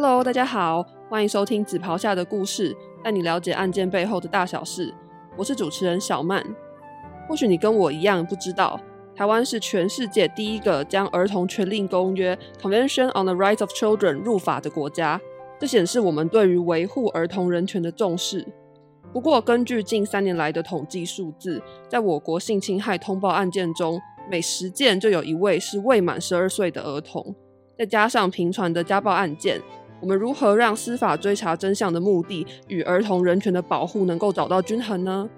Hello，大家好，欢迎收听《紫袍下的故事》，带你了解案件背后的大小事。我是主持人小曼。或许你跟我一样不知道，台湾是全世界第一个将《儿童权利公约》（Convention on the Rights of Children） 入法的国家，这显示我们对于维护儿童人权的重视。不过，根据近三年来的统计数字，在我国性侵害通报案件中，每十件就有一位是未满十二岁的儿童。再加上频传的家暴案件，我们如何让司法追查真相的目的与儿童人权的保护能够找到均衡呢？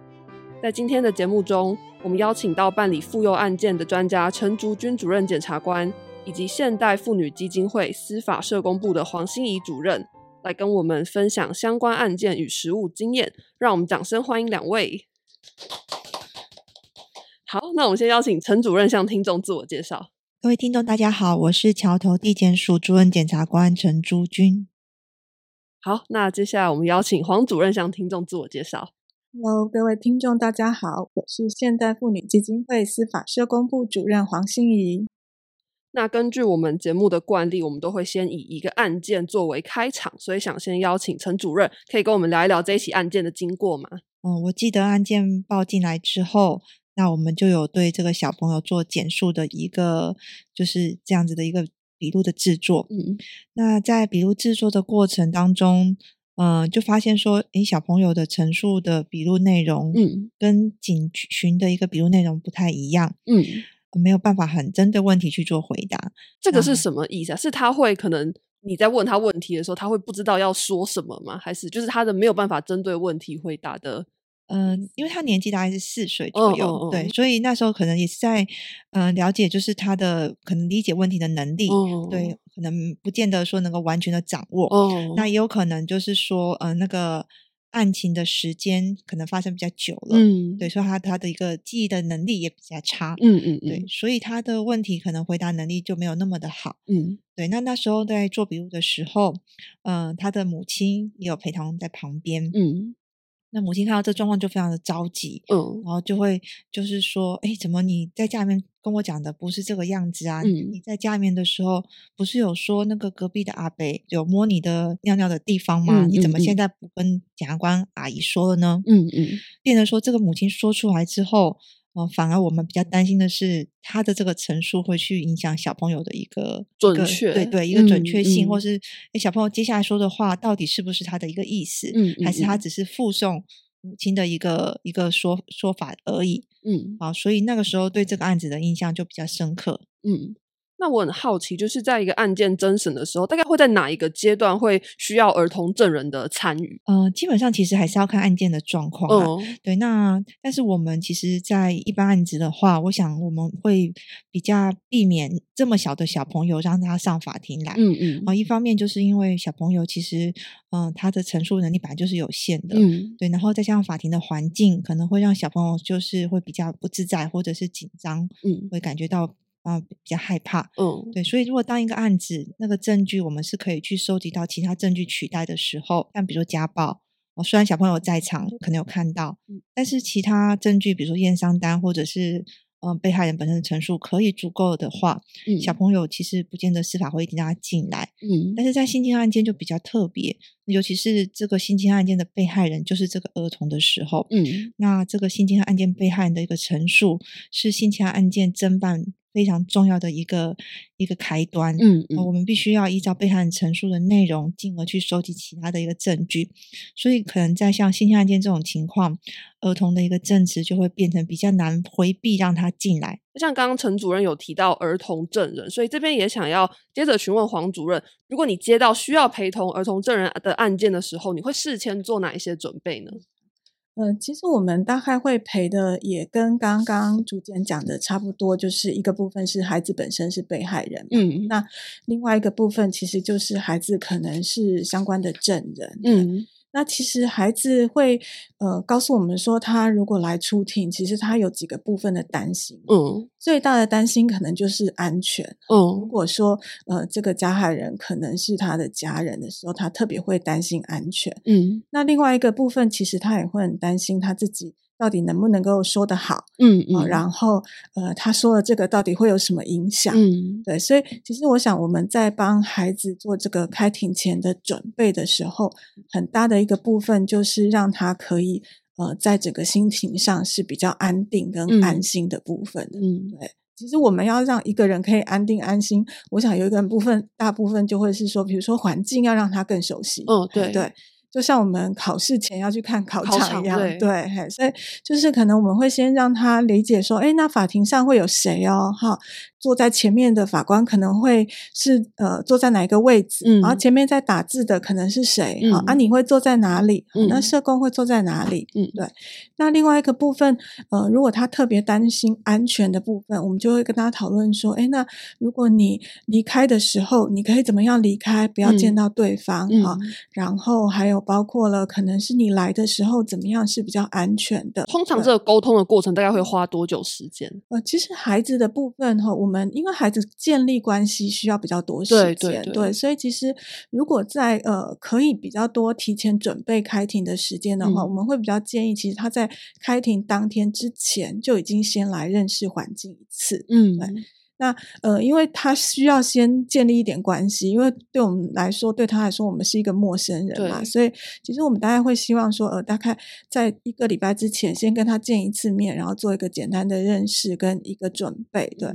在今天的节目中，我们邀请到办理妇幼案件的专家陈竹君主任检察官，以及现代妇女基金会司法社工部的黄心怡主任。来跟我们分享相关案件与实务经验，让我们掌声欢迎两位。好，那我们先邀请陈主任向听众自我介绍。各位听众，大家好，我是桥头地检署主任检察官陈朱君。好，那接下来我们邀请黄主任向听众自我介绍。Hello，各位听众，大家好，我是现代妇女基金会司法社工部主任黄心怡。那根据我们节目的惯例，我们都会先以一个案件作为开场，所以想先邀请陈主任，可以跟我们聊一聊这一起案件的经过吗？嗯，我记得案件报进来之后，那我们就有对这个小朋友做简述的一个，就是这样子的一个笔录的制作。嗯，那在笔录制作的过程当中，嗯，就发现说，诶，小朋友的陈述的笔录内容，嗯，跟警询的一个笔录内容不太一样。嗯。没有办法很针对问题去做回答，这个是什么意思啊？是他会可能你在问他问题的时候，他会不知道要说什么吗？还是就是他的没有办法针对问题回答的？嗯，因为他年纪大概是四岁左右，对，所以那时候可能也是在嗯了解，就是他的可能理解问题的能力，对，可能不见得说能够完全的掌握。哦，那也有可能就是说，嗯，那个。案情的时间可能发生比较久了，嗯，对，所以他他的一个记忆的能力也比较差，嗯嗯，对，所以他的问题可能回答能力就没有那么的好，嗯，对。那那时候在做笔录的时候，嗯，他的母亲也有陪同在旁边，嗯。那母亲看到这状况就非常的着急，嗯，然后就会就是说，哎，怎么你在家里面跟我讲的不是这个样子啊？嗯，你在家里面的时候不是有说那个隔壁的阿北有摸你的尿尿的地方吗？你怎么现在不跟检察官阿姨说了呢？嗯嗯，变成说这个母亲说出来之后。哦，反而我们比较担心的是，他的这个陈述会去影响小朋友的一个准确，对对，一个准确性，或是哎，小朋友接下来说的话到底是不是他的一个意思，嗯，还是他只是附送母亲的一个一个说说法而已，嗯，啊，所以那个时候对这个案子的印象就比较深刻，嗯。那我很好奇，就是在一个案件侦审的时候，大概会在哪一个阶段会需要儿童证人的参与？嗯，基本上其实还是要看案件的状况。嗯，对。那但是我们其实，在一般案子的话，我想我们会比较避免这么小的小朋友让他上法庭来。嗯嗯。啊，一方面就是因为小朋友其实，嗯，他的陈述能力本来就是有限的。嗯。对，然后再加上法庭的环境，可能会让小朋友就是会比较不自在，或者是紧张。嗯。会感觉到。啊，比较害怕，嗯，对，所以如果当一个案子那个证据我们是可以去收集到其他证据取代的时候，像比如说家暴，哦，虽然小朋友在场可能有看到，但是其他证据，比如说验伤单或者是。嗯，被害人本身的陈述可以足够的话，嗯，小朋友其实不见得司法会一定让他进来，嗯，但是在性侵案件就比较特别，尤其是这个性侵案件的被害人就是这个儿童的时候，嗯，那这个性侵案件被害人的一个陈述是性侵案件侦办非常重要的一个一个开端，嗯，我们必须要依照被害人陈述的内容，进而去收集其他的一个证据，所以可能在像性侵案件这种情况，儿童的一个证词就会变成比较难回避，让他。进来，像刚刚陈主任有提到儿童证人，所以这边也想要接着询问黄主任：如果你接到需要陪同儿童证人的案件的时候，你会事先做哪一些准备呢？嗯，其实我们大概会赔的也跟刚刚主检讲的差不多，就是一个部分是孩子本身是被害人，嗯，那另外一个部分其实就是孩子可能是相关的证人，嗯。那其实孩子会呃告诉我们说，他如果来出庭，其实他有几个部分的担心。嗯，最大的担心可能就是安全。嗯，如果说呃这个加害人可能是他的家人的时候，他特别会担心安全。嗯，那另外一个部分，其实他也会很担心他自己到底能不能够说得好？嗯嗯，然后呃，他说的这个到底会有什么影响？嗯，对，所以其实我想我们在帮孩子做这个开庭前的准备的时候，很大的一个部分就是让他可以呃，在整个心情上是比较安定跟安心的部分。嗯，对，其实我们要让一个人可以安定安心，我想有一个部分大部分就会是说，比如说环境要让他更熟悉。哦，对对。就像我们考试前要去看考场一样，对，所以就是可能我们会先让他理解说，哎，那法庭上会有谁哦，哈。坐在前面的法官可能会是呃坐在哪一个位置，然后前面在打字的可能是谁？好啊，你会坐在哪里？那社工会坐在哪里？嗯，对。那另外一个部分，呃，如果他特别担心安全的部分，我们就会跟他讨论说，哎，那如果你离开的时候，你可以怎么样离开？不要见到对方啊。然后还有包括了，可能是你来的时候怎么样是比较安全的？通常这个沟通的过程大概会花多久时间？呃，其实孩子的部分哈，我。我们因为孩子建立关系需要比较多时间，对，所以其实如果在呃可以比较多提前准备开庭的时间的话，我们会比较建议，其实他在开庭当天之前就已经先来认识环境一次，嗯，对那呃，因为他需要先建立一点关系，因为对我们来说，对他来说，我们是一个陌生人嘛，所以其实我们大概会希望说，呃，大概在一个礼拜之前先跟他见一次面，然后做一个简单的认识跟一个准备，对。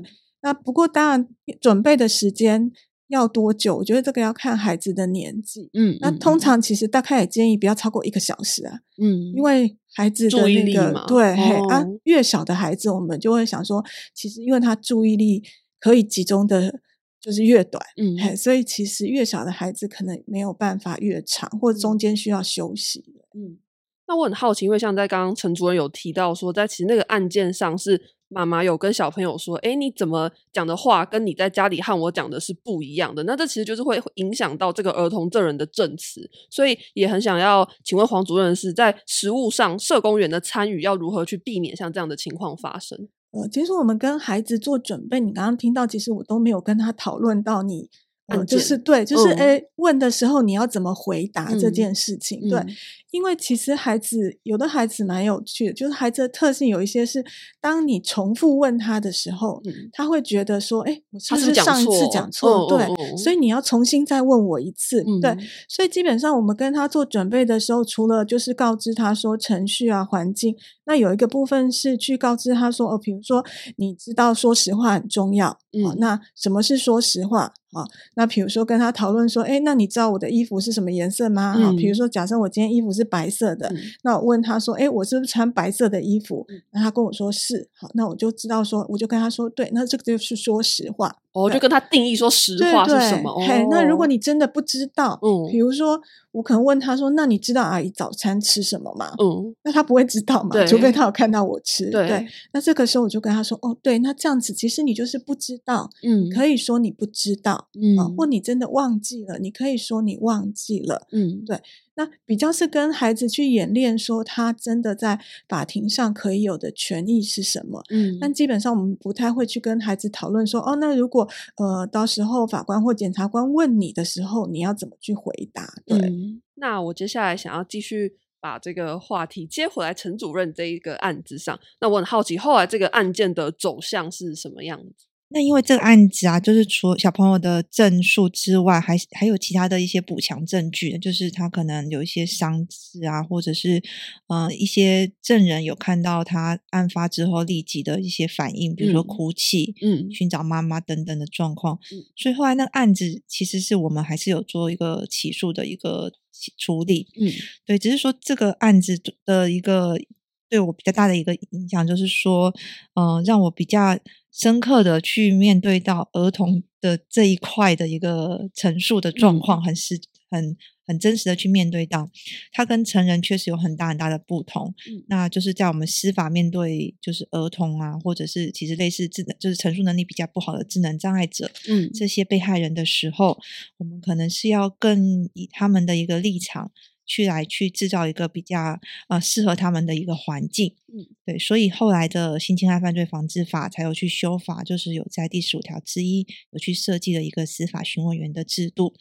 那不过当然，准备的时间要多久？我觉得这个要看孩子的年纪。嗯，那通常其实大概也建议不要超过一个小时啊。嗯，因为孩子的那个对，啊，越小的孩子，我们就会想说，其实因为他注意力可以集中的，就是越短。嗯，所以其实越小的孩子可能没有办法越长，或者中间需要休息。嗯，那我很好奇，因为像在刚刚陈主任有提到说，在其实那个案件上是。妈妈有跟小朋友说：“哎，你怎么讲的话，跟你在家里和我讲的是不一样的。那这其实就是会影响到这个儿童证人的证词。所以也很想要请问黄主任，是在实物上，社工员的参与要如何去避免像这样的情况发生？呃，其实我们跟孩子做准备，你刚刚听到，其实我都没有跟他讨论到你。”嗯，就是对，就是哎，问的时候你要怎么回答这件事情？对，因为其实孩子有的孩子蛮有趣的，就是孩子的特性有一些是，当你重复问他的时候，他会觉得说，哎，我是不是上一次讲错？对，所以你要重新再问我一次。对，所以基本上我们跟他做准备的时候，除了就是告知他说程序啊、环境，那有一个部分是去告知他说，哦，比如说你知道说实话很重要，嗯，那什么是说实话？啊，那比如说跟他讨论说，哎，那你知道我的衣服是什么颜色吗？哈，比如说假设我今天衣服是白色的，那我问他说，哎，我是不是穿白色的衣服？那他跟我说是，好，那我就知道说，我就跟他说，对，那这个就是说实话。我就跟他定义说实话是什么。嘿，那如果你真的不知道，嗯，比如说我可能问他说：“那你知道阿姨早餐吃什么吗？”嗯，那他不会知道嘛？除非他有看到我吃。对，那这个时候我就跟他说：“哦，对，那这样子其实你就是不知道，嗯，可以说你不知道，嗯，或你真的忘记了，你可以说你忘记了，嗯，对。”那比较是跟孩子去演练，说他真的在法庭上可以有的权益是什么？嗯，但基本上我们不太会去跟孩子讨论说，哦，那如果呃到时候法官或检察官问你的时候，你要怎么去回答？对，那我接下来想要继续把这个话题接回来陈主任这一个案子上。那我很好奇，后来这个案件的走向是什么样子？那因为这个案子啊，就是除小朋友的证述之外，还还有其他的一些补强证据，就是他可能有一些伤势啊，或者是呃一些证人有看到他案发之后立即的一些反应，比如说哭泣、嗯，寻找妈妈等等的状况。所以后来那个案子其实是我们还是有做一个起诉的一个处理。嗯，对，只是说这个案子的一个对我比较大的一个影响，就是说，嗯，让我比较。深刻的去面对到儿童的这一块的一个陈述的状况，很实很很真实的去面对到，他跟成人确实有很大很大的不同。那就是在我们司法面对就是儿童啊，或者是其实类似智能就是陈述能力比较不好的智能障碍者，嗯，这些被害人的时候，我们可能是要更以他们的一个立场去来去制造一个比较呃适合他们的一个环境。嗯，对，所以后来的性侵害犯罪防治法才有去修法，就是有在第十五条之一有去设计了一个司法询问员的制度。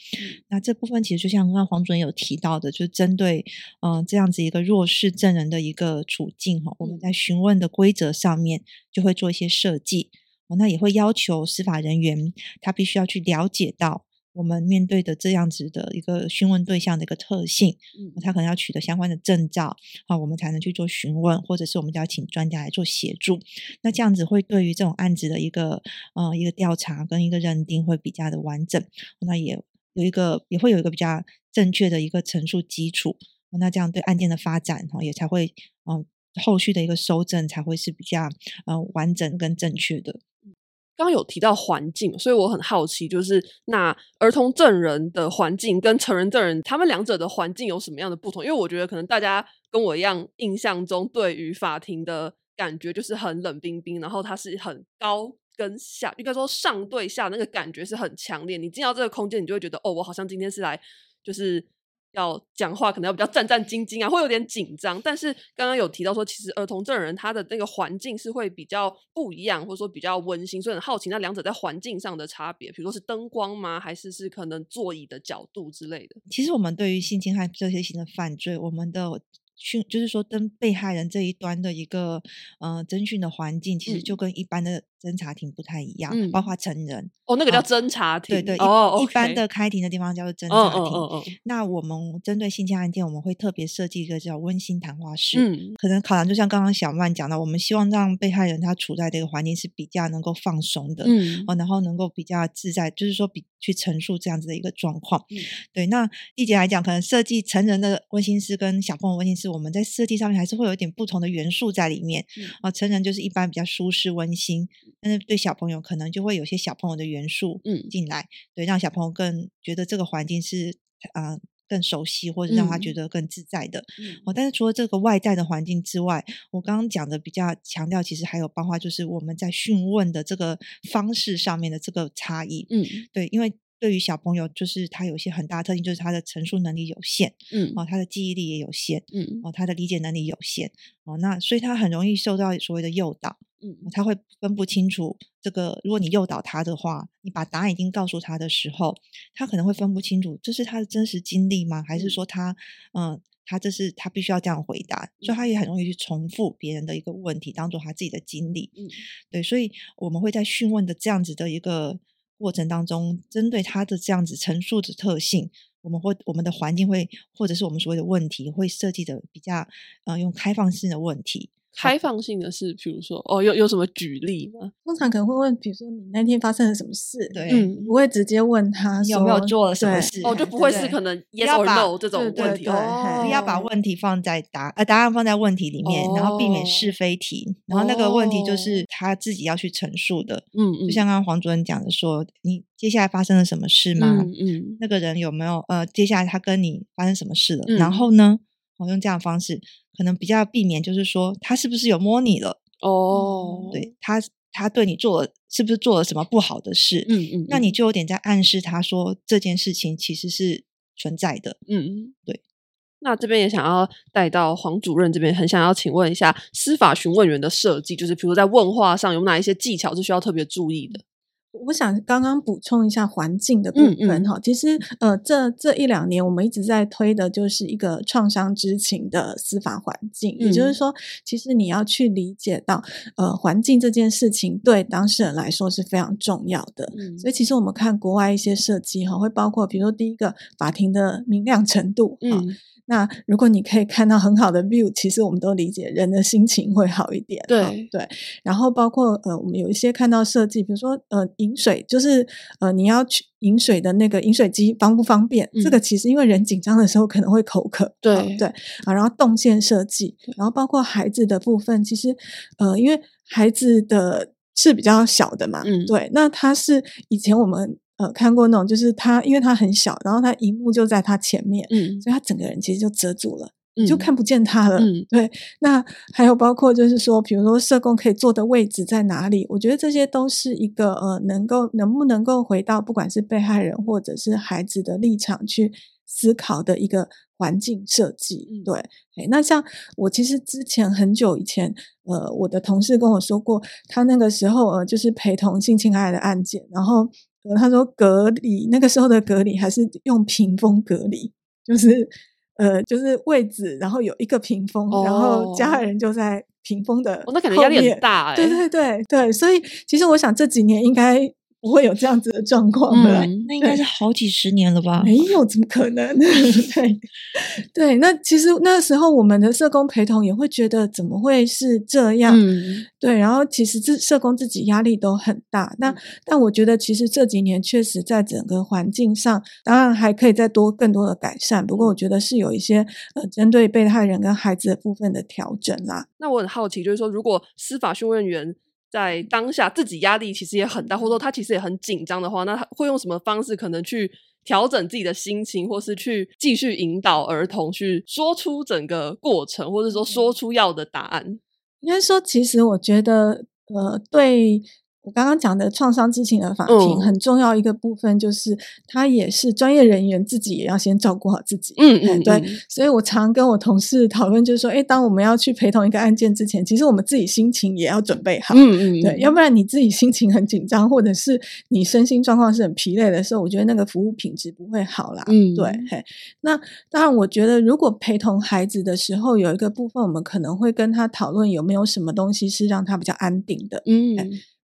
那这部分其实就像刚刚黄主任有提到的，就针对嗯这样子一个弱势证人的一个处境哈，我们在询问的规则上面就会做一些设计。那也会要求司法人员，他必须要去了解到我们面对的这样子的一个询问对象的一个特性，嗯，他可能要取得相关的证照，啊，我们才能去做询问，或者是我们就要请专家来做协助。那这样子会对于这种案子的一个呃一个调查跟一个认定会比较的完整，那也有一个也会有一个比较正确的一个陈述基础，那这样对案件的发展哈也才会嗯后续的一个收证才会是比较呃完整跟正确的。刚有提到环境，所以我很好奇，就是那儿童证人的环境跟成人证人，他们两者的环境有什么样的不同？因为我觉得可能大家跟我一样，印象中对于法庭的感觉就是很冷冰冰，然后它是很高跟下，应该说上对下那个感觉是很强烈。你进到这个空间，你就会觉得，哦，我好像今天是来就是。要讲话可能要比较战战兢兢啊，会有点紧张。但是刚刚有提到说，其实儿童证人他的那个环境是会比较不一样，或者说比较温馨，所以很好奇那两者在环境上的差别，比如说是灯光吗，还是是可能座椅的角度之类的。其实我们对于性侵害这些型的犯罪，我们的。讯就是说，跟被害人这一端的一个呃侦讯的环境，其实就跟一般的侦查庭不太一样，包括成人哦，那个叫侦查庭，对对哦，一般的开庭的地方叫做侦查庭。那我们针对性侵案件，我们会特别设计一个叫温馨谈话室。嗯，可能考量就像刚刚小曼讲的，我们希望让被害人他处在这个环境是比较能够放松的，嗯，哦，然后能够比较自在，就是说比去陈述这样子的一个状况。对，那丽姐来讲，可能设计成人的温馨室跟小朋友温馨室。我们在设计上面还是会有一点不同的元素在里面啊，成人就是一般比较舒适温馨，但是对小朋友可能就会有些小朋友的元素嗯。进来，对，让小朋友更觉得这个环境是啊更熟悉，或者让他觉得更自在的哦。但是除了这个外在的环境之外，我刚刚讲的比较强调，其实还有包括就是我们在讯问的这个方式上面的这个差异，嗯，对，因为。对于小朋友，就是他有一些很大特性，就是他的陈述能力有限，嗯，哦，他的记忆力也有限，嗯，哦，他的理解能力有限，哦，那所以他很容易受到所谓的诱导，嗯，他会分不清楚这个，如果你诱导他的话，你把答案已经告诉他的时候，他可能会分不清楚这是他的真实经历吗？还是说他，嗯，他这是他必须要这样回答，所以他也很容易去重复别人的一个问题，当做他自己的经历，嗯，对，所以我们会在讯问的这样子的一个。过程当中，针对他的这样子陈述的特性，我们会我们的环境会，或者是我们所谓的问题，会设计的比较，呃，用开放性的问题。开放性的是，比如说，哦，有有什么举例吗？通常可能会问，比如说你那天发生了什么事？对，嗯不会直接问他有没有做了什么事，哦，就不会是可能 yes or no 这种问题，哦，不要把问题放在答呃答案放在问题里面，然后避免是非题，然后那个问题就是他自己要去陈述的，嗯嗯，就像刚刚黄主任讲的说，你接下来发生了什么事吗？嗯，那个人有没有呃，接下来他跟你发生什么事了？然后呢？我用这样的方式，可能比较避免，就是说他是不是有摸你了？哦，对他，他对你做了是不是做了什么不好的事？嗯嗯，那你就有点在暗示他说这件事情其实是存在的。嗯嗯，对。那这边也想要带到黄主任这边，很想要请问一下司法询问员的设计，就是比如在问话上有哪一些技巧是需要特别注意的？我想刚刚补充一下环境的部分哈，其实呃，这这一两年我们一直在推的就是一个创伤知情的司法环境，也就是说，其实你要去理解到呃环境这件事情对当事人来说是非常重要的。所以其实我们看国外一些设计哈，会包括比如说第一个法庭的明亮程度哈。那如果你可以看到很好的 view，其实我们都理解人的心情会好一点。对对，然后包括呃，我们有一些看到设计，比如说呃，饮水就是呃，你要去饮水的那个饮水机方不方便？这个其实因为人紧张的时候可能会口渴。对对啊，然后动线设计，然后包括孩子的部分，其实呃，因为孩子的是比较小的嘛，嗯，对，那他是以前我们。呃，看过那种，就是他，因为他很小，然后他荧幕就在他前面，嗯，所以他整个人其实就遮住了，你就看不见他了。嗯，对。那还有包括就是说，比如说社工可以坐的位置在哪里？我觉得这些都是一个呃，能够能不能够回到不管是被害人或者是孩子的立场去思考的一个环境设计。对，哎，那像我其实之前很久以前，呃，我的同事跟我说过，他那个时候呃，就是陪同性侵害的案件，然后他说隔离那个时候的隔离还是用屏风隔离，就是呃，就是位置，然后有一个屏风，然后家人就在屏风的，压力很大，哎，对对对对，所以其实我想这几年应该。不会有这样子的状况的，那应该是好几十年了吧？没有，怎么可能？对对，那其实那时候我们的社工陪同也会觉得怎么会是这样？对，然后其实这社工自己压力都很大。那但我觉得其实这几年确实在整个环境上，当然还可以再多更多的改善。不过我觉得是有一些呃针对被害人跟孩子的部分的调整啦。那我很好奇，就是说如果司法讯问员。在当下自己压力其实也很大，或者说他其实也很紧张的话，那他会用什么方式可能去调整自己的心情，或是去继续引导儿童去说出整个过程，或者说说出要的答案？应该说，其实我觉得，呃，对。我刚刚讲的创伤知情的法庭很重要一个部分，就是他也是专业人员，自己也要先照顾好自己。嗯嗯，对。所以我常跟我同事讨论，就是说，哎，当我们要去陪同一个案件之前，其实我们自己心情也要准备好。嗯嗯，对，要不然你自己心情很紧张，或者是你身心状况是很疲累的时候，我觉得那个服务品质不会好啦。嗯，对。嘿，那当然，我觉得如果陪同孩子的时候，有一个部分，我们可能会跟他讨论有没有什么东西是让他比较安定的。嗯。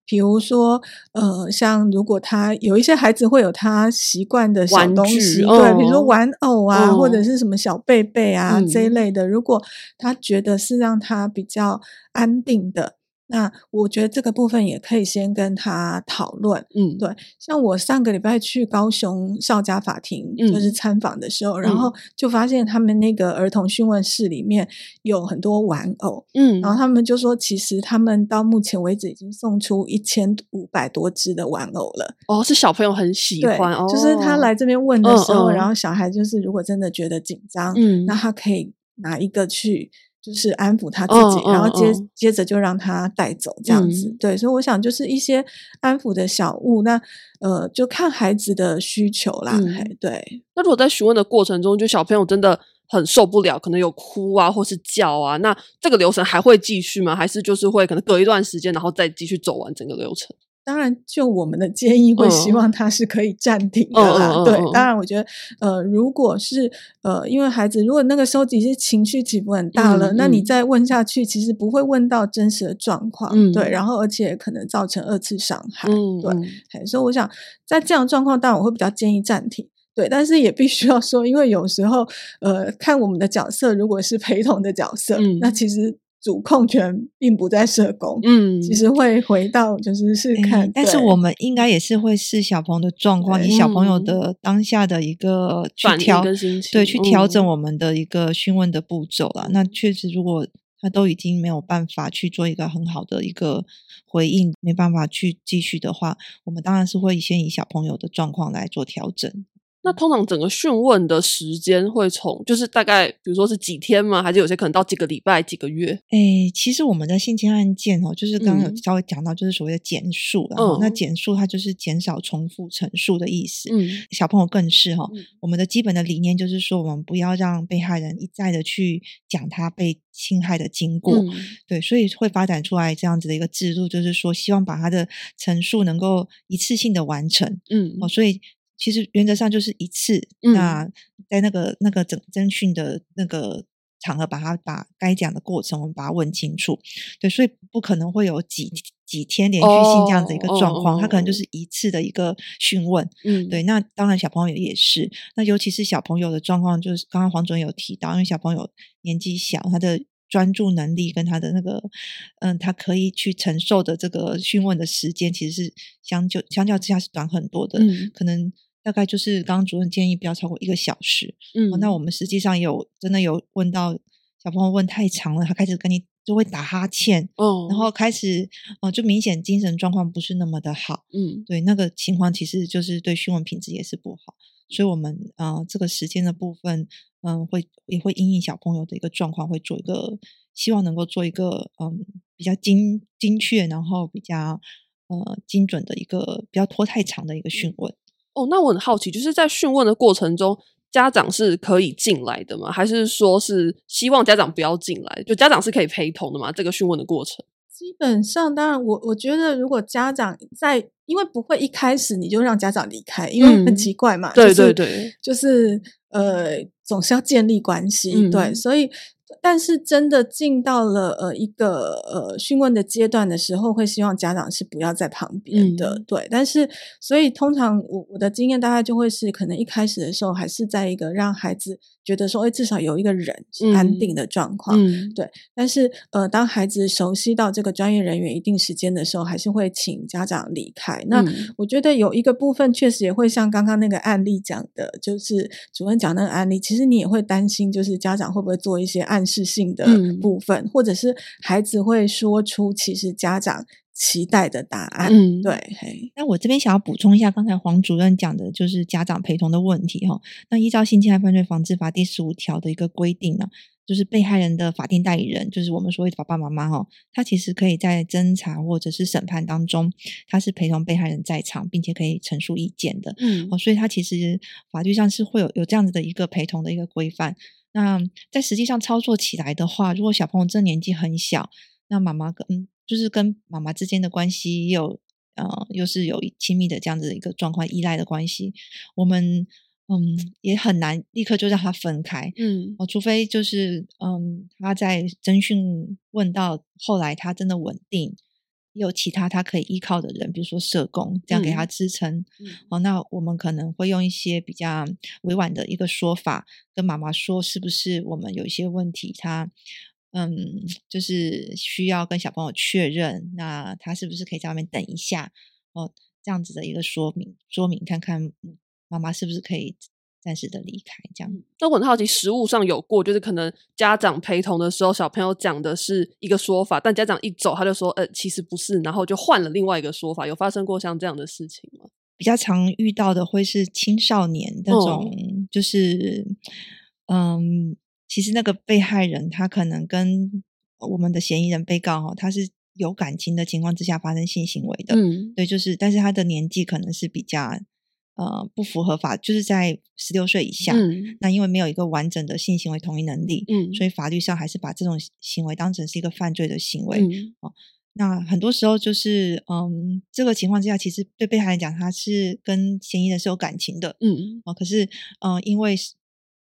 比如说，呃，像如果他有一些孩子会有他习惯的小东西，对，比如说玩偶啊，或者是什么小贝贝啊这一类的，如果他觉得是让他比较安定的。那我觉得这个部分也可以先跟他讨论，嗯，对。像我上个礼拜去高雄少家法庭，就是参访的时候，然后就发现他们那个儿童讯问室里面有很多玩偶，嗯，然后他们就说，其实他们到目前为止已经送出一千五百多只的玩偶了。哦，是小朋友很喜欢，就是他来这边问的时候，然后小孩就是如果真的觉得紧张，嗯，那他可以拿一个去。就是安抚他自己，然后接接着就让他带走这样子。对，所以我想就是一些安抚的小物，那呃，就看孩子的需求啦。对，那如果在询问的过程中，就小朋友真的很受不了，可能有哭啊，或是叫啊，那这个流程还会继续吗？还是就是会可能隔一段时间，然后再继续走完整个流程？当然，就我们的建议会希望他是可以暂停的啦。对，当然，我觉得呃，如果是呃，因为孩子如果那个时候已经情绪起伏很大了，那你再问下去，其实不会问到真实的状况。对，然后而且可能造成二次伤害。对，所以我想在这样状况，当然我会比较建议暂停。对，但是也必须要说，因为有时候呃，看我们的角色，如果是陪同的角色，那其实。主控权并不在社工，嗯，其实会回到就是是看，但是我们应该也是会视小朋友的状况，以小朋友的当下的一个去调，对，去调整我们的一个询问的步骤了。那确实，如果他都已经没有办法去做一个很好的一个回应，没办法去继续的话，我们当然是会先以小朋友的状况来做调整。那通常整个讯问的时间会从，就是大概，比如说是几天吗？还是有些可能到几个礼拜、几个月？哎，其实我们的性侵案件哦，就是刚刚有稍微讲到，就是所谓的减数了。那减数它就是减少重复陈述的意思。嗯，小朋友更是哈，我们的基本的理念就是说，我们不要让被害人一再的去讲他被侵害的经过。对，所以会发展出来这样子的一个制度，就是说，希望把他的陈述能够一次性的完成。嗯，哦，所以。其实原则上就是一次，那在那个那个整征讯的那个场合，把它把该讲的过程，我们把它问清楚。对，所以不可能会有几几天连续性这样的一个状况，它可能就是一次的一个询问。嗯，对。那当然小朋友也是，那尤其是小朋友的状况，就是刚刚黄主任有提到，因为小朋友年纪小，他的。专注能力跟他的那个，嗯，他可以去承受的这个询问的时间，其实是相就相较之下是短很多的。嗯，可能大概就是刚刚主任建议不要超过一个小时。嗯，那我们实际上有真的有问到小朋友问太长了，他开始跟你就会打哈欠，哦，然后开始哦，就明显精神状况不是那么的好。嗯，对，那个情况其实就是对询问品质也是不好。所以，我们啊，这个时间的部分，嗯，会也会因应小朋友的一个状况，会做一个希望能够做一个嗯比较精精确，然后比较呃精准的一个不要拖太长的一个讯问。哦，那我很好奇，就是在讯问的过程中，家长是可以进来的吗？还是说是希望家长不要进来？就家长是可以陪同的吗？这个讯问的过程，基本上，当然，我我觉得，如果家长在，因为不会一开始你就让家长离开，因为很奇怪嘛。对对对，就是呃，总是要建立关系，对，所以。但是真的进到了呃一个呃询问的阶段的时候，会希望家长是不要在旁边的，对。但是所以通常我我的经验大概就会是，可能一开始的时候还是在一个让孩子觉得说，哎，至少有一个人是安定的状况，对。但是呃，当孩子熟悉到这个专业人员一定时间的时候，还是会请家长离开。那我觉得有一个部分确实也会像刚刚那个案例讲的，就是主任讲那个案例，其实你也会担心，就是家长会不会做一些暗示性的部分，或者是孩子会说出其实家长期待的答案。嗯，对。那我这边想要补充一下，刚才黄主任讲的就是家长陪同的问题哈。那依照《性侵害犯罪防治法》第十五条的一个规定呢，就是被害人的法定代理人，就是我们所谓的爸爸妈妈哈，他其实可以在侦查或者是审判当中，他是陪同被害人在场，并且可以陈述意见的。嗯，哦，所以他其实法律上是会有有这样子的一个陪同的一个规范。那在实际上操作起来的话，如果小朋友这年纪很小，那妈妈跟就是跟妈妈之间的关系有呃，又是有亲密的这样子的一个状况，依赖的关系，我们嗯也很难立刻就让他分开，嗯，哦，除非就是嗯他在征讯问到后来他真的稳定。有其他他可以依靠的人，比如说社工，这样给他支撑。哦，那我们可能会用一些比较委婉的一个说法，跟妈妈说，是不是我们有一些问题，他嗯，就是需要跟小朋友确认，那他是不是可以在外面等一下？哦，这样子的一个说明，说明看看妈妈是不是可以。暂时的离开，这样。那我很好奇，实物上有过，就是可能家长陪同的时候，小朋友讲的是一个说法，但家长一走，他就说，呃，其实不是，然后就换了另外一个说法。有发生过像这样的事情吗？比较常遇到的会是青少年那种，就是，嗯，其实那个被害人他可能跟我们的嫌疑人被告哈，他是有感情的情况之下发生性行为的，嗯，对，就是，但是他的年纪可能是比较。呃，不符合法，就是在十六岁以下。那因为没有一个完整的性行为同意能力，嗯，所以法律上还是把这种行为当成是一个犯罪的行为。哦，那很多时候就是，嗯，这个情况之下，其实对被害人讲，他是跟嫌疑人是有感情的，嗯，哦，可是，嗯，因为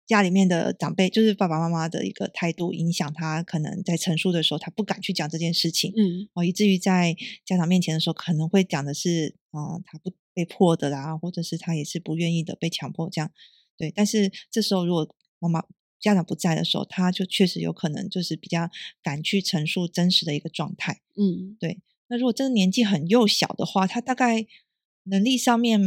家里面的长辈，就是爸爸妈妈的一个态度影响他，可能在陈述的时候，他不敢去讲这件事情，嗯，哦，以至于在家长面前的时候，可能会讲的是，嗯，他不。被迫的啦，或者是他也是不愿意的，被强迫这样，对。但是这时候如果妈妈家长不在的时候，他就确实有可能就是比较敢去陈述真实的一个状态，嗯，对。那如果真的年纪很幼小的话，他大概能力上面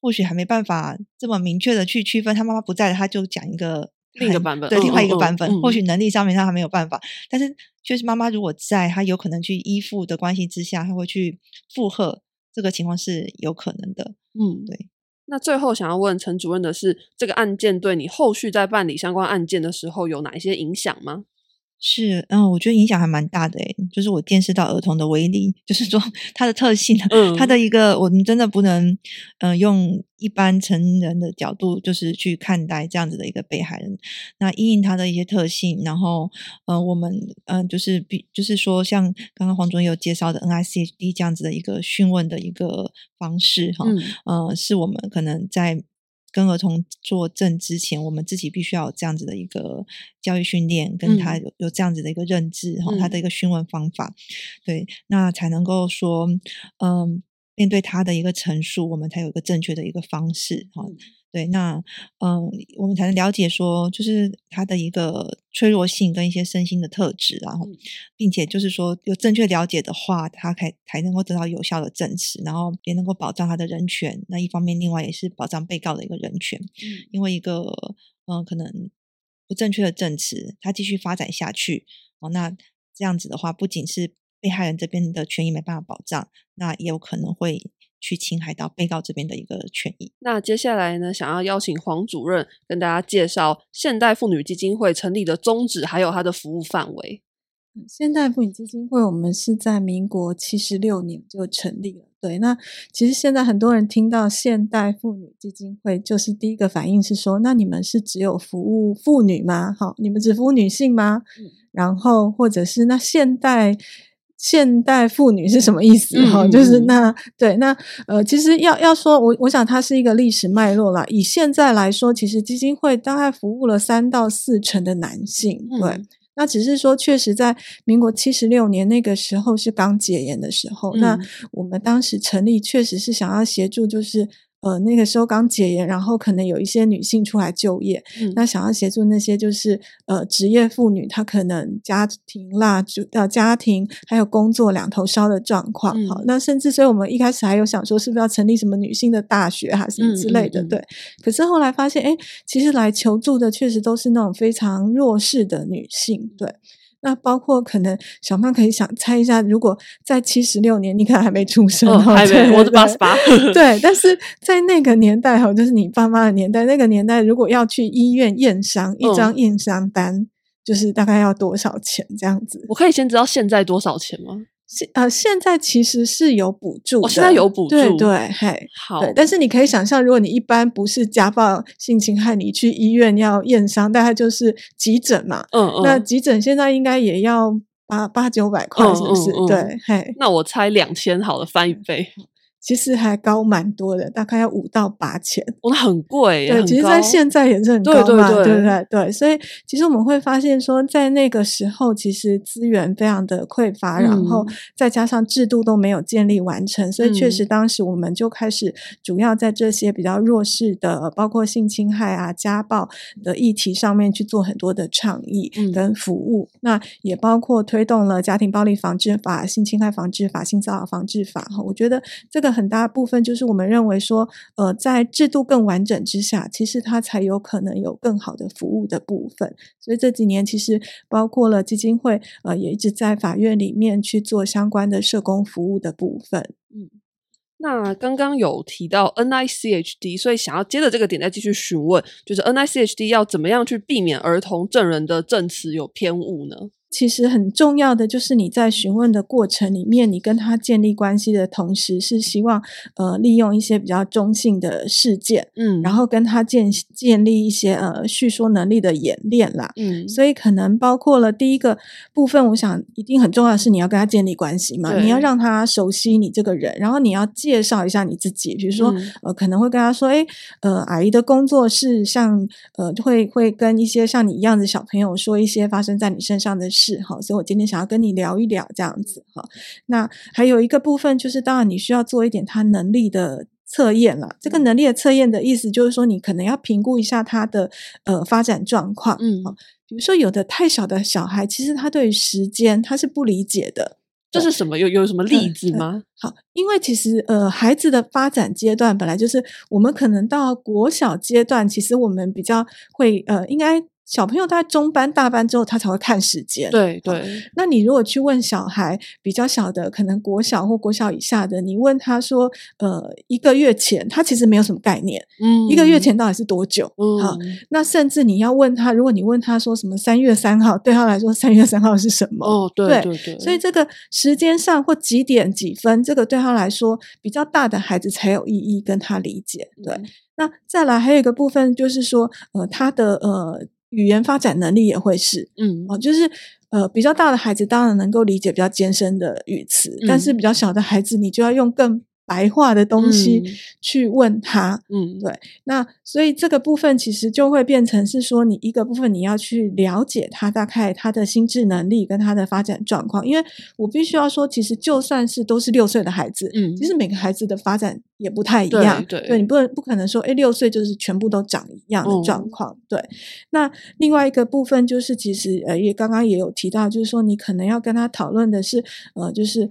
或许还没办法这么明确的去区分，他妈妈不在了，他就讲一个另一个版本，对，另外一个版本，或许能力上面他还没有办法，但是确实妈妈如果在，他有可能去依附的关系之下，他会去附和。这个情况是有可能的，嗯，对。那最后想要问陈主任的是，这个案件对你后续在办理相关案件的时候有哪一些影响吗？是，嗯，我觉得影响还蛮大的诶，就是我见识到儿童的威力，就是说 它的特性，嗯，它的一个，我们真的不能，嗯，用一般成人的角度，就是去看待这样子的一个被害人。那因应他的一些特性，然后，嗯，我们，嗯，就是比，就是说，像刚刚黄总有介绍的 NICHD 这样子的一个讯问的一个方式，哈，嗯，是我们可能在。跟儿童作证之前，我们自己必须要有这样子的一个教育训练，跟他有有这样子的一个认知哈，他的一个询问方法，对，那才能够说，嗯，面对他的一个陈述，我们才有一个正确的一个方式哈。对，那嗯，我们才能了解说，就是他的一个脆弱性跟一些身心的特质，然后，并且就是说有正确了解的话，他才才能够得到有效的证词，然后也能够保障他的人权。那一方面，另外也是保障被告的一个人权。嗯，因为一个嗯，可能不正确的证词，他继续发展下去，哦，那这样子的话，不仅是被害人这边的权益没办法保障，那也有可能会。去侵害到被告这边的一个权益。那接下来呢，想要邀请黄主任跟大家介绍现代妇女基金会成立的宗旨，还有它的服务范围。现代妇女基金会，我们是在民国七十六年就成立了。对，那其实现在很多人听到现代妇女基金会，就是第一个反应是说，那你们是只有服务妇女吗？好，你们只服务女性吗？然后或者是那现代现代妇女是什么意思？哈，就是那对那呃，其实要要说，我我想它是一个历史脉络啦。以现在来说，其实基金会大概服务了三到四成的男性，对。那只是说，确实在民国七十六年那个时候是刚解严的时候，那我们当时成立确实是想要协助，就是。呃，那个时候刚解严，然后可能有一些女性出来就业，那想要协助那些就是呃职业妇女，她可能家庭啦，就呃家庭还有工作两头烧的状况。好，那甚至所以我们一开始还有想说，是不是要成立什么女性的大学还是什么之类的？对。可是后来发现，哎，其实来求助的确实都是那种非常弱势的女性，对。那包括可能小曼可以想猜一下，如果在七十六年，你可能还没出生，还没，我是八十八。对，但是在那个年代哈，就是你爸妈的年代，那个年代如果要去医院验伤，一张验伤单就是大概要多少钱这样子？我可以先知道现在多少钱吗？现呃，现在其实是有补助的，现在有补助，对对，嘿，好。但是你可以想象，如果你一般不是家暴性侵害，你去医院要验伤，大概就是急诊嘛，嗯嗯，那急诊现在应该也要八八九百块，是不是？对，嘿，那我猜两千好了，翻一倍。其实还高蛮多的，大概要五到八千，哇，很贵。对，其实，在现在也是很高嘛，对不对？对，所以其实我们会发现说，在那个时候，其实资源非常的匮乏，然后再加上制度都没有建立完成，所以确实当时我们就开始主要在这些比较弱势的，包括性侵害啊、家暴的议题上面去做很多的倡议跟服务。那也包括推动了家庭暴力防治法、性侵害防治法、性骚扰防治法。哈，我觉得这个。很大部分就是我们认为说，呃，在制度更完整之下，其实它才有可能有更好的服务的部分。所以这几年其实包括了基金会，呃，也一直在法院里面去做相关的社工服务的部分。嗯，那刚刚有提到 NICHD，所以想要接着这个点再继续询问，就是 NICHD 要怎么样去避免儿童证人的证词有偏误呢？其实很重要的就是你在询问的过程里面，你跟他建立关系的同时，是希望呃利用一些比较中性的事件，嗯，然后跟他建建立一些呃叙说能力的演练啦，嗯，所以可能包括了第一个部分，我想一定很重要的是你要跟他建立关系嘛，你要让他熟悉你这个人，然后你要介绍一下你自己，比如说呃可能会跟他说，哎，呃阿姨的工作是像呃会会跟一些像你一样的小朋友说一些发生在你身上的。是哈，所以我今天想要跟你聊一聊这样子哈。那还有一个部分就是，当然你需要做一点他能力的测验了。这个能力的测验的意思就是说，你可能要评估一下他的呃发展状况。嗯，比如说有的太小的小孩，其实他对于时间他是不理解的。这是什么？有有什么例子吗？好，因为其实呃，孩子的发展阶段本来就是我们可能到国小阶段，其实我们比较会呃，应该。小朋友在中班、大班之后，他才会看时间。对对。那你如果去问小孩比较小的，可能国小或国小以下的，你问他说：“呃，一个月前，他其实没有什么概念。嗯，一个月前到底是多久？嗯，好。那甚至你要问他，如果你问他说什么三月三号，对他来说三月三号是什么？哦，对对对。所以这个时间上或几点几分，这个对他来说比较大的孩子才有意义跟他理解。对。那再来还有一个部分就是说，呃，他的呃。语言发展能力也会是，嗯，哦，就是呃，比较大的孩子当然能够理解比较艰深的语词，但是比较小的孩子，你就要用更。白话的东西去问他，嗯，对，那所以这个部分其实就会变成是说，你一个部分你要去了解他大概他的心智能力跟他的发展状况，因为我必须要说，其实就算是都是六岁的孩子，嗯，其实每个孩子的发展也不太一样，对，对你。不能不可能说，哎，六岁就是全部都长一样的状况，对。那另外一个部分就是，其实呃，也刚刚也有提到，就是说你可能要跟他讨论的是，呃，就是。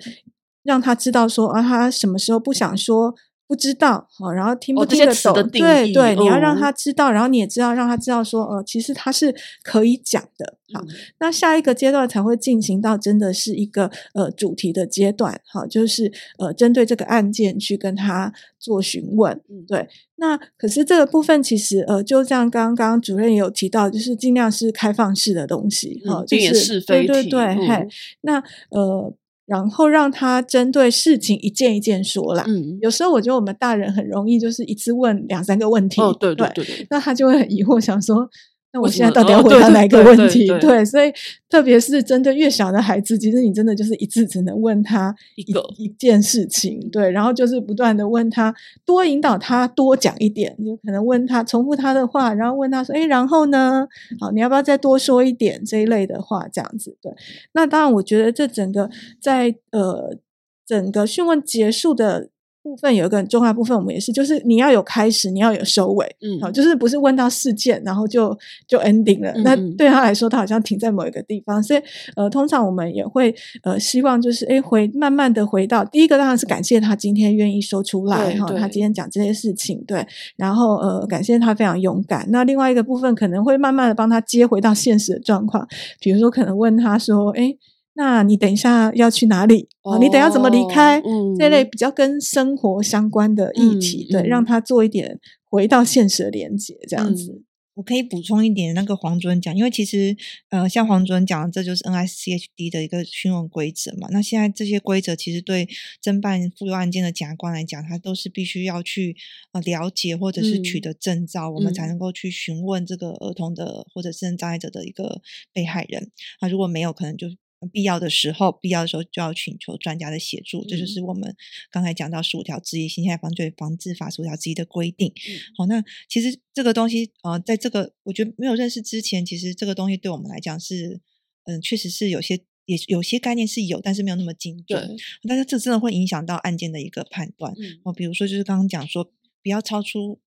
让他知道说啊，他什么时候不想说，不知道好，然后听不听得懂？对对，你要让他知道，然后你也知道，让他知道说，呃，其实他是可以讲的。好，那下一个阶段才会进行到真的是一个呃主题的阶段。好，就是呃针对这个案件去跟他做询问。对，那可是这个部分其实呃，就像刚刚主任也有提到，就是尽量是开放式的东西。好，就是是非对对对，嘿，那呃。然后让他针对事情一件一件说啦。嗯，有时候我觉得我们大人很容易就是一次问两三个问题。哦，对对对，那他就会很疑惑，想说。那我现在到底要回答哪一个问题？对，所以特别是针对越小的孩子，其实你真的就是一次只能问他一个一件事情，对，然后就是不断的问他，多引导他多讲一点，有可能问他重复他的话，然后问他说：“哎，然后呢？好，你要不要再多说一点这一类的话？”这样子，对。那当然，我觉得这整个在呃整个讯问结束的。部分有一个很重要部分，我们也是，就是你要有开始，你要有收尾，嗯，好，就是不是问到事件，然后就就 ending 了。那对他来说，他好像停在某一个地方，所以呃，通常我们也会呃，希望就是哎，回慢慢的回到第一个，当然是感谢他今天愿意说出来哈，他今天讲这些事情，对，然后呃，感谢他非常勇敢。那另外一个部分可能会慢慢的帮他接回到现实的状况，比如说可能问他说，哎。那你等一下要去哪里？哦，你等下怎么离开？嗯这类比较跟生活相关的议题，对，让他做一点回到现实的连接，这样子。我可以补充一点，那个黄主任讲，因为其实呃，像黄主任讲的，这就是 NICHD 的一个询问规则嘛。那现在这些规则其实对侦办妇幼案件的检察官来讲，他都是必须要去呃了解或者是取得证照，我们才能够去询问这个儿童的或者是障碍者的一个被害人。那如果没有，可能就。必要的时候，必要的时候就要请求专家的协助，这就是我们刚才讲到十五条之一《性害犯罪防治法》十五条之一的规定。好，那其实这个东西，呃，在这个我觉得没有认识之前，其实这个东西对我们来讲是，嗯，确实是有些也有些概念是有，但是没有那么精准。但是这真的会影响到案件的一个判断。哦，比如说就是刚刚讲说，不要超出，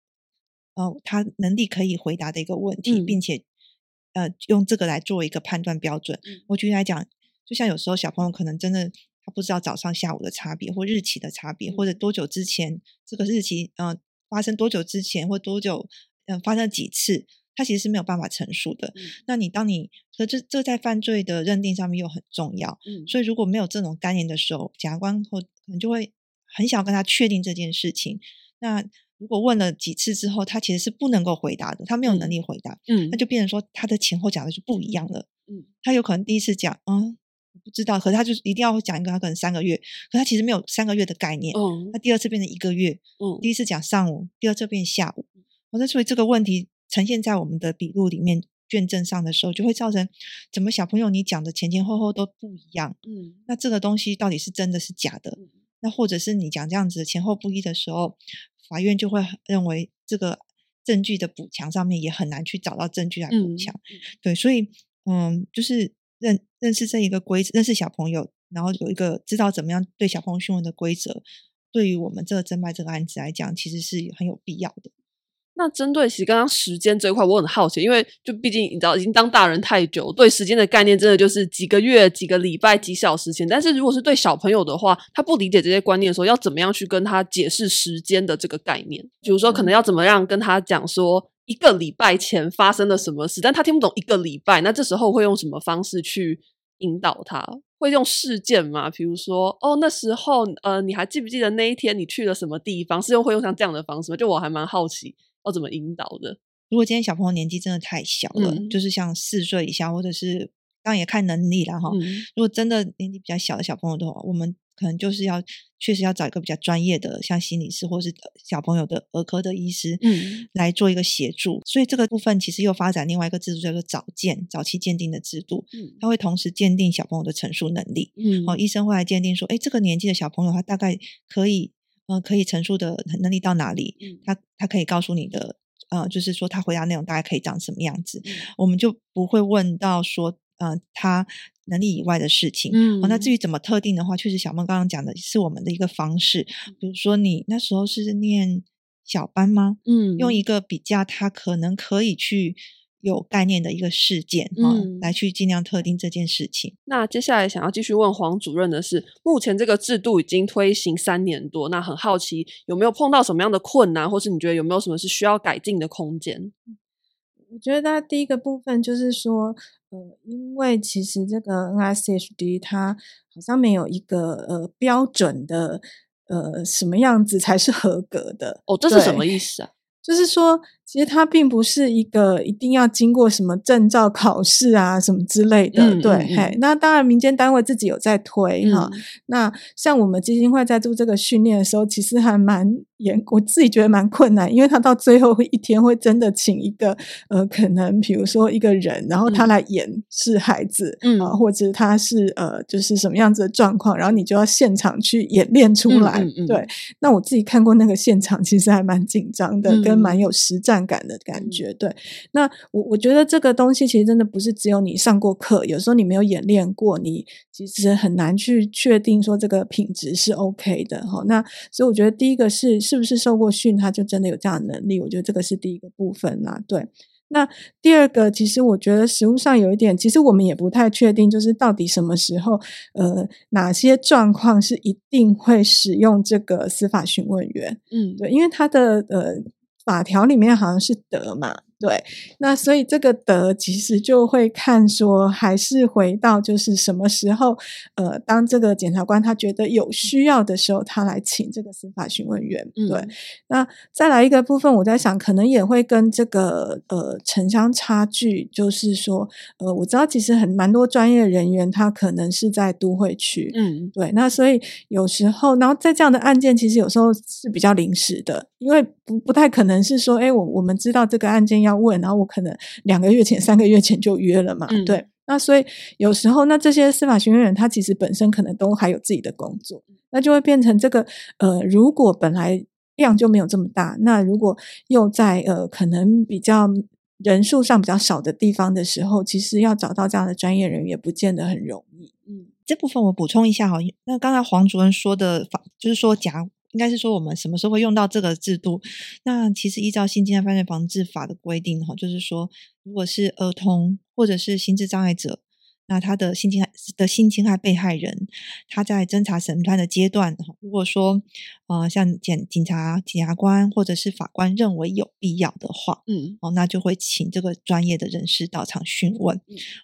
呃，他能力可以回答的一个问题，并且，呃，用这个来做一个判断标准。我举例来讲。就像有时候小朋友可能真的他不知道早上下午的差别或日期的差别，或者多久之前这个日期嗯发生多久之前或多久嗯发生几次，他其实是没有办法陈述的。那你当你可这这在犯罪的认定上面又很重要，嗯。所以如果没有这种概念的时候，检察官或可能就会很想跟他确定这件事情。那如果问了几次之后，他其实是不能够回答的，他没有能力回答，嗯，那。就变成说他的前后讲的是不一样的，嗯，他有可能第一次讲嗯。不知道，可是他就是一定要讲一个，他可能三个月，可他其实没有三个月的概念。嗯，他第二次变成一个月，嗯，第一次讲上午，第二次变下午。那所以这个问题呈现在我们的笔录里面卷证上的时候，就会造成怎么小朋友你讲的前前后后都不一样。嗯，那这个东西到底是真的是假的？那或者是你讲这样子前后不一的时候，法院就会认为这个证据的补强上面也很难去找到证据来补强。对，所以嗯，就是。认认识这一个规则，认识小朋友，然后有一个知道怎么样对小朋友询问的规则，对于我们这个侦办这个案子来讲，其实是很有必要的。那针对其实刚刚时间这一块，我很好奇，因为就毕竟你知道，已经当大人太久，对时间的概念真的就是几个月、几个礼拜、几小时前。但是如果是对小朋友的话，他不理解这些观念的时候，要怎么样去跟他解释时间的这个概念？比如说，可能要怎么样跟他讲说。一个礼拜前发生了什么事？但他听不懂一个礼拜，那这时候会用什么方式去引导他？会用事件吗？比如说，哦，那时候，呃，你还记不记得那一天你去了什么地方？是用会用像这样的方式吗？就我还蛮好奇要怎么引导的。如果今天小朋友年纪真的太小了，就是像四岁以下，或者是当然也看能力了哈。如果真的年纪比较小的小朋友的话，我们。可能就是要确实要找一个比较专业的，像心理师或是小朋友的儿科的医师，嗯，来做一个协助。所以这个部分其实又发展另外一个制度，叫做早鉴、早期鉴定的制度。嗯，他会同时鉴定小朋友的陈述能力。嗯，哦，医生会来鉴定说，哎，这个年纪的小朋友他大概可以，呃，可以陈述的能力到哪里？嗯，他他可以告诉你的，呃，就是说他回答内容大概可以长什么样子。我们就不会问到说。呃，他能力以外的事情，嗯，那至于怎么特定的话，确实小梦刚刚讲的是我们的一个方式，比如说你那时候是念小班吗？嗯，用一个比较他可能可以去有概念的一个事件，嗯，来去尽量特定这件事情。那接下来想要继续问黄主任的是，目前这个制度已经推行三年多，那很好奇有没有碰到什么样的困难，或是你觉得有没有什么是需要改进的空间？我觉得第一个部分就是说。呃，因为其实这个 NICHD 它好像没有一个呃标准的呃什么样子才是合格的哦，这是什么意思啊？就是说，其实它并不是一个一定要经过什么证照考试啊什么之类的，对，嘿，那当然民间单位自己有在推哈。那像我们基金会在做这个训练的时候，其实还蛮严，我自己觉得蛮困难，因为他到最后会一天会真的请一个呃，可能比如说一个人，然后他来演示孩子，嗯啊，或者他是呃，就是什么样子的状况，然后你就要现场去演练出来，对。那我自己看过那个现场，其实还蛮紧张的，跟蛮有实战。感的感觉，对。那我我觉得这个东西其实真的不是只有你上过课，有时候你没有演练过，你其实很难去确定说这个品质是 OK 的哈。那所以我觉得第一个是是不是受过训，他就真的有这样的能力，我觉得这个是第一个部分啦。对。那第二个，其实我觉得实物上有一点，其实我们也不太确定，就是到底什么时候，呃，哪些状况是一定会使用这个司法询问员。嗯，对，因为他的呃。法条里面好像是德嘛。对，那所以这个德其实就会看说，还是回到就是什么时候，呃，当这个检察官他觉得有需要的时候，他来请这个司法询问员。对，那再来一个部分，我在想，可能也会跟这个呃城乡差距，就是说，呃，我知道其实很蛮多专业人员，他可能是在都会区。嗯，对，那所以有时候，然后在这样的案件，其实有时候是比较临时的，因为不不太可能是说，哎，我我们知道这个案件要。要问，然后我可能两个月前、三个月前就约了嘛，对。那所以有时候，那这些司法学院人他其实本身可能都还有自己的工作，那就会变成这个呃，如果本来量就没有这么大，那如果又在呃可能比较人数上比较少的地方的时候，其实要找到这样的专业人员也不见得很容易。嗯，这部分我补充一下哈，那刚才黄主任说的法，就是说假。应该是说我们什么时候会用到这个制度？那其实依照《性侵害犯罪防治法》的规定，哈，就是说，如果是儿童或者是心智障碍者，那他的性侵害的性侵害被害人，他在侦查审判的阶段，哈，如果说，呃，像检警察、检察官或者是法官认为有必要的话，嗯，哦，那就会请这个专业的人士到场讯问，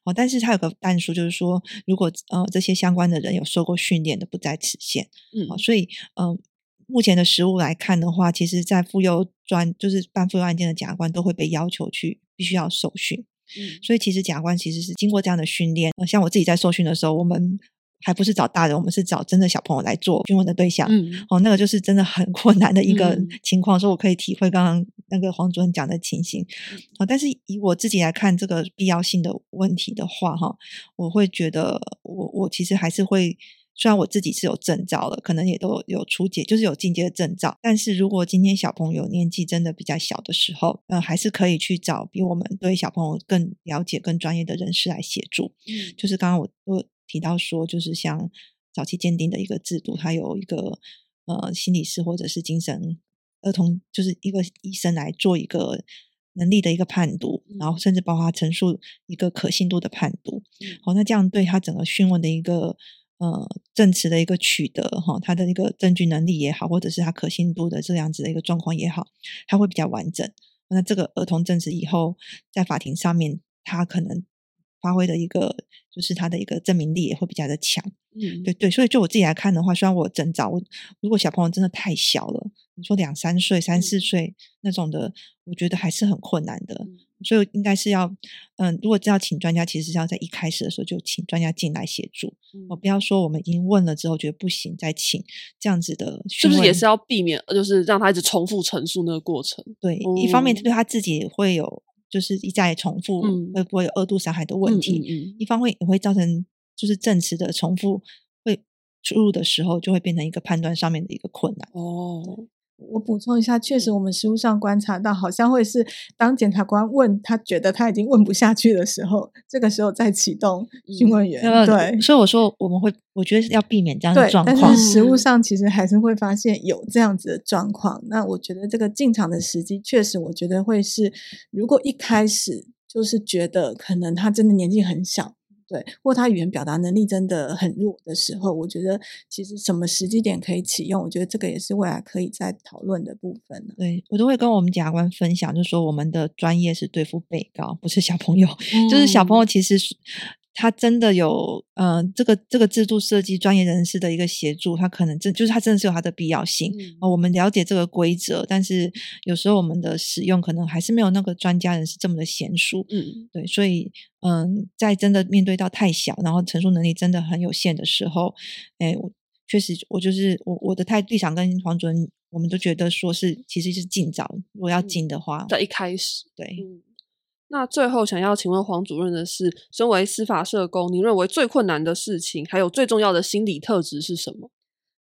哦，但是他有个但书，就是说，如果呃这些相关的人有受过训练的，不在此限，嗯，所以，嗯。目前的实务来看的话，其实，在妇幼专就是办妇幼案件的检察官都会被要求去必须要受训，嗯，所以其实检察官其实是经过这样的训练。呃像我自己在受训的时候，我们还不是找大人，我们是找真的小朋友来做询问的对象，嗯，哦，那个就是真的很 困难的一个情况，所以我可以体会刚刚那个黄主任讲的情形，啊，但是以我自己来看这个必要性的问题的话，哈，我会觉得我我其实还是会。虽然我自己是有证照的，可能也都有初阶，就是有进阶的证照，但是如果今天小朋友年纪真的比较小的时候，呃，还是可以去找比我们对小朋友更了解、更专业的人士来协助。嗯，就是刚刚我都提到说，就是像早期鉴定的一个制度，它有一个呃心理师或者是精神儿童，就是一个医生来做一个能力的一个判读，然后甚至包括陈述一个可信度的判读。好，那这样对他整个讯问的一个。呃，证词的一个取得哈，他的一个证据能力也好，或者是他可信度的这样子的一个状况也好，他会比较完整。那这个儿童证词以后在法庭上面，他可能发挥的一个就是他的一个证明力也会比较的强。嗯，对对，所以就我自己来看的话，虽然我整早，我如果小朋友真的太小了，你说两三岁、三四岁那种的，我觉得还是很困难的。所以应该是要，嗯，如果要请专家，其实是要在一开始的时候就请专家进来协助。我不要说我们已经问了之后觉得不行再请这样子的，是不是也是要避免，就是让他一直重复陈述那个过程？对，一方面对他自己会有，就是一再重复，会不会有二度伤害的问题？一方面也会造成，就是证词的重复会出入的时候，就会变成一个判断上面的一个困难。哦。我补充一下，确实，我们实务上观察到，好像会是当检察官问他觉得他已经问不下去的时候，这个时候再启动询问员。对，所以我说我们会，我觉得要避免这样的状况。但是实务上其实还是会发现有这样子的状况。那我觉得这个进场的时机，确实我觉得会是，如果一开始就是觉得可能他真的年纪很小。对，或他语言表达能力真的很弱的时候，我觉得其实什么时机点可以启用，我觉得这个也是未来可以再讨论的部分。对我都会跟我们检察官分享，就是说我们的专业是对付被告，不是小朋友，就是小朋友其实是。他真的有，嗯，这个这个制度设计专业人士的一个协助，他可能真就是他真的是有他的必要性。我们了解这个规则，但是有时候我们的使用可能还是没有那个专家人士这么的娴熟。嗯，对，所以，嗯，在真的面对到太小，然后承受能力真的很有限的时候，哎，确实，我就是我我的态立场跟黄主任，我们都觉得说是其实是尽早，如果要进的话，在一开始，对。那最后想要请问黄主任的是，身为司法社工，你认为最困难的事情，还有最重要的心理特质是什么？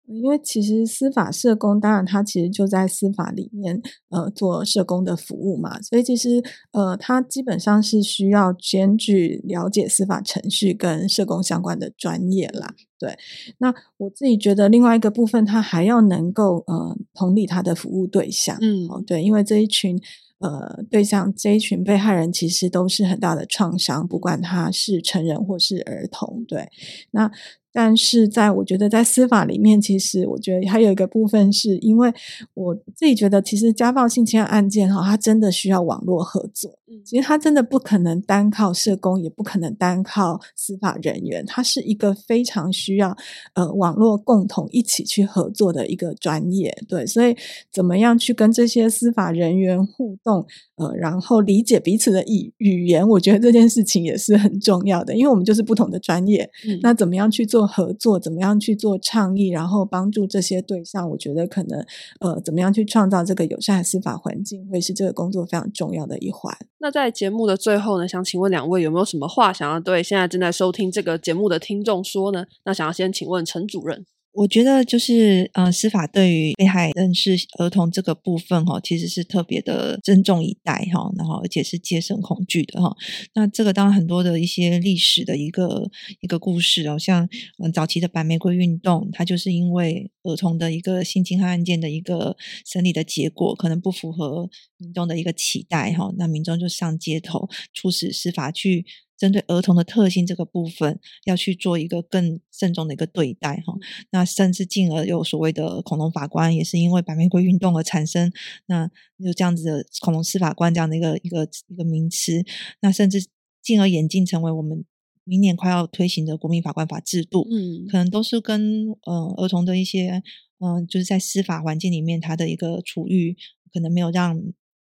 因为其实司法社工，当然他其实就在司法里面，呃，做社工的服务嘛，所以其实呃，他基本上是需要兼具了解司法程序跟社工相关的专业啦。对，那我自己觉得另外一个部分，他还要能够呃同理他的服务对象，嗯，对，因为这一群。呃，对象这一群被害人其实都是很大的创伤，不管他是成人或是儿童。对，那。但是在我觉得，在司法里面，其实我觉得还有一个部分，是因为我自己觉得，其实家暴性侵案件哈，它真的需要网络合作。其实它真的不可能单靠社工，也不可能单靠司法人员，它是一个非常需要呃网络共同一起去合作的一个专业。对，所以怎么样去跟这些司法人员互动，呃，然后理解彼此的语语言，我觉得这件事情也是很重要的，因为我们就是不同的专业。那怎么样去做？合作怎么样去做倡议，然后帮助这些对象？我觉得可能呃，怎么样去创造这个友善的司法环境，会是这个工作非常重要的一环。那在节目的最后呢，想请问两位有没有什么话想要对现在正在收听这个节目的听众说呢？那想要先请问陈主任。我觉得就是，呃，司法对于被害人是儿童这个部分哈，其实是特别的珍重以待哈，然后而且是戒慎恐惧的哈。那这个当然很多的一些历史的一个一个故事哦，像嗯早期的白玫瑰运动，它就是因为儿童的一个性侵害案件的一个审理的结果可能不符合民众的一个期待哈，那民众就上街头，促使司法去。针对儿童的特性这个部分，要去做一个更慎重的一个对待哈。那甚至进而有所谓的恐龙法官，也是因为白玫瑰运动而产生。那有这样子的恐龙司法官这样的一个一个一个名词。那甚至进而演进成为我们明年快要推行的国民法官法制度。嗯，可能都是跟呃儿童的一些嗯，就是在司法环境里面他的一个处遇，可能没有让。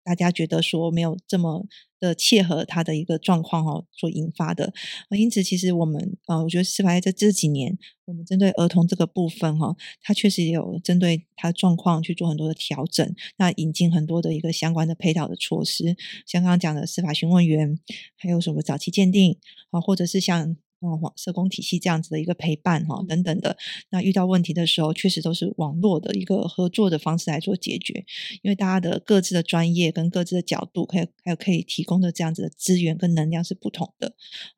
大家觉得说没有这么的切合他的一个状况哈，所引发的，因此其实我们啊，我觉得司法在这几年，我们针对儿童这个部分哈，它确实也有针对他状况去做很多的调整，那引进很多的一个相关的配套的措施，像刚刚讲的司法询问员，还有什么早期鉴定啊，或者是像。嗯，社工体系这样子的一个陪伴哈，等等的，那遇到问题的时候，确实都是网络的一个合作的方式来做解决，因为大家的各自的专业跟各自的角度，还有还有可以提供的这样子的资源跟能量是不同的，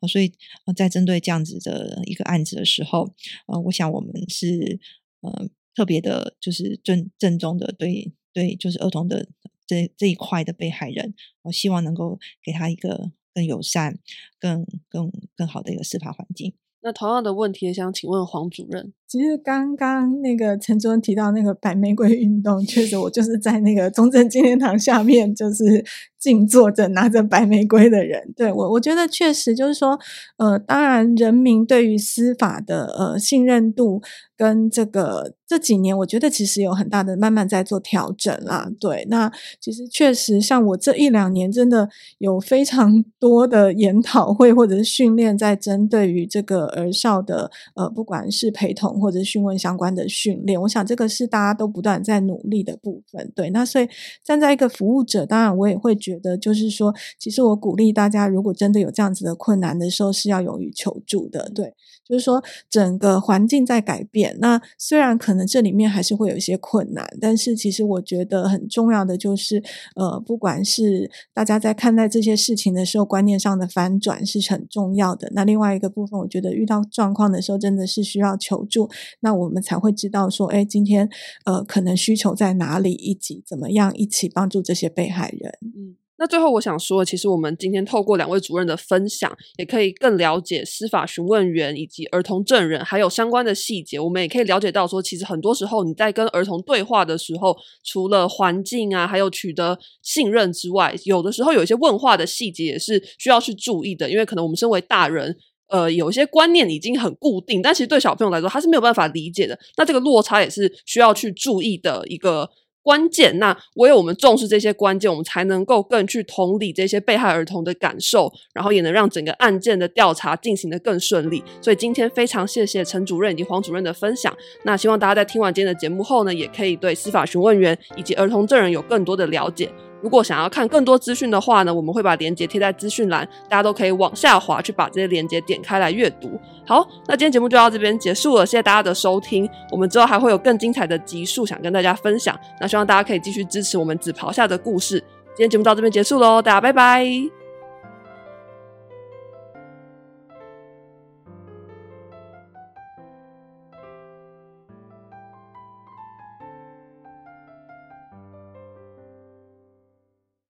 所以在针对这样子的一个案子的时候，呃，我想我们是呃特别的，就是正正宗的对对，就是儿童的这这一块的被害人，我希望能够给他一个。更友善、更更更好的一个司法环境。那同样的问题，也想请问黄主任。其实刚刚那个陈主任提到那个白玫瑰运动，确实我就是在那个中正纪念堂下面，就是静坐着拿着白玫瑰的人。对我，我觉得确实就是说，呃，当然人民对于司法的呃信任度。跟这个这几年，我觉得其实有很大的慢慢在做调整啦。对，那其实确实像我这一两年，真的有非常多的研讨会或者是训练，在针对于这个儿少的呃，不管是陪同或者询问相关的训练。我想这个是大家都不断在努力的部分。对，那所以站在一个服务者，当然我也会觉得，就是说，其实我鼓励大家，如果真的有这样子的困难的时候，是要勇于求助的。对，就是说整个环境在改变。那虽然可能这里面还是会有一些困难，但是其实我觉得很重要的就是，呃，不管是大家在看待这些事情的时候，观念上的翻转是很重要的。那另外一个部分，我觉得遇到状况的时候，真的是需要求助，那我们才会知道说，哎，今天呃，可能需求在哪里，以及怎么样一起帮助这些被害人。嗯。那最后我想说，其实我们今天透过两位主任的分享，也可以更了解司法询问员以及儿童证人，还有相关的细节。我们也可以了解到，说其实很多时候你在跟儿童对话的时候，除了环境啊，还有取得信任之外，有的时候有一些问话的细节也是需要去注意的，因为可能我们身为大人。呃，有一些观念已经很固定，但其实对小朋友来说，他是没有办法理解的。那这个落差也是需要去注意的一个关键。那唯有我们重视这些关键，我们才能够更去同理这些被害儿童的感受，然后也能让整个案件的调查进行的更顺利。所以今天非常谢谢陈主任以及黄主任的分享。那希望大家在听完今天的节目后呢，也可以对司法询问员以及儿童证人有更多的了解。如果想要看更多资讯的话呢，我们会把链接贴在资讯栏，大家都可以往下滑去把这些链接点开来阅读。好，那今天节目就到这边结束了，谢谢大家的收听。我们之后还会有更精彩的集数想跟大家分享，那希望大家可以继续支持我们紫袍下的故事。今天节目到这边结束喽，大家拜拜。